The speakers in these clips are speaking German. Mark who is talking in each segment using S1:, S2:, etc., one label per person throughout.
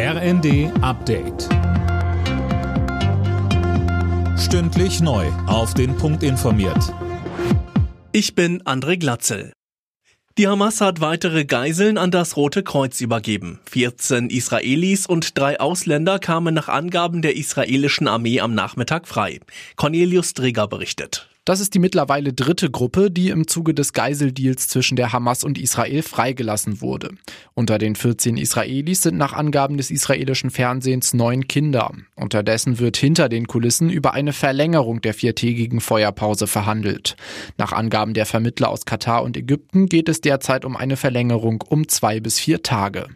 S1: RND Update. Stündlich neu. Auf den Punkt informiert.
S2: Ich bin André Glatzel. Die Hamas hat weitere Geiseln an das Rote Kreuz übergeben. 14 Israelis und drei Ausländer kamen nach Angaben der israelischen Armee am Nachmittag frei. Cornelius Dreger berichtet.
S3: Das ist die mittlerweile dritte Gruppe, die im Zuge des Geiseldeals zwischen der Hamas und Israel freigelassen wurde. Unter den 14 Israelis sind nach Angaben des israelischen Fernsehens neun Kinder. Unterdessen wird hinter den Kulissen über eine Verlängerung der viertägigen Feuerpause verhandelt. Nach Angaben der Vermittler aus Katar und Ägypten geht es derzeit um eine Verlängerung um zwei bis vier Tage.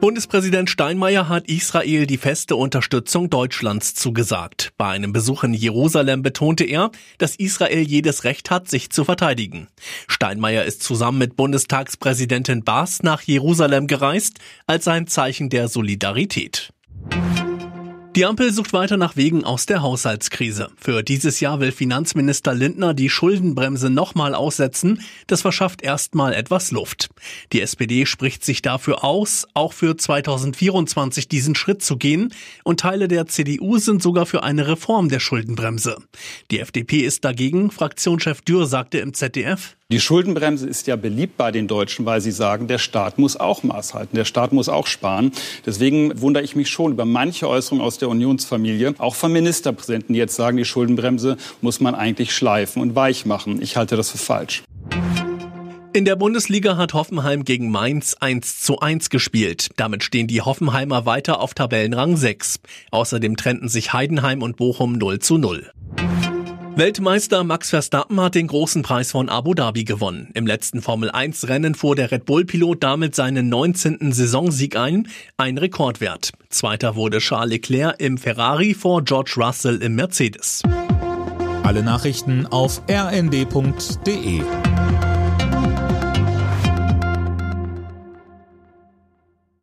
S2: Bundespräsident Steinmeier hat Israel die feste Unterstützung Deutschlands zugesagt. Bei einem Besuch in Jerusalem betonte er, dass Israel jedes Recht hat, sich zu verteidigen. Steinmeier ist zusammen mit Bundestagspräsidentin Baas nach Jerusalem gereist als ein Zeichen der Solidarität. Die Ampel sucht weiter nach Wegen aus der Haushaltskrise. Für dieses Jahr will Finanzminister Lindner die Schuldenbremse nochmal aussetzen. Das verschafft erstmal etwas Luft. Die SPD spricht sich dafür aus, auch für 2024 diesen Schritt zu gehen. Und Teile der CDU sind sogar für eine Reform der Schuldenbremse. Die FDP ist dagegen. Fraktionschef Dürr sagte im ZDF,
S4: die Schuldenbremse ist ja beliebt bei den Deutschen, weil sie sagen, der Staat muss auch Maß halten, der Staat muss auch sparen. Deswegen wundere ich mich schon über manche Äußerungen aus der Unionsfamilie, auch von Ministerpräsidenten, die jetzt sagen, die Schuldenbremse muss man eigentlich schleifen und weich machen. Ich halte das für falsch.
S2: In der Bundesliga hat Hoffenheim gegen Mainz 1 zu 1 gespielt. Damit stehen die Hoffenheimer weiter auf Tabellenrang 6. Außerdem trennten sich Heidenheim und Bochum 0 zu 0. Weltmeister Max Verstappen hat den großen Preis von Abu Dhabi gewonnen. Im letzten Formel 1 Rennen fuhr der Red Bull Pilot damit seinen 19. Saisonsieg ein, ein Rekordwert. Zweiter wurde Charles Leclerc im Ferrari vor George Russell im Mercedes.
S1: Alle Nachrichten auf rnd.de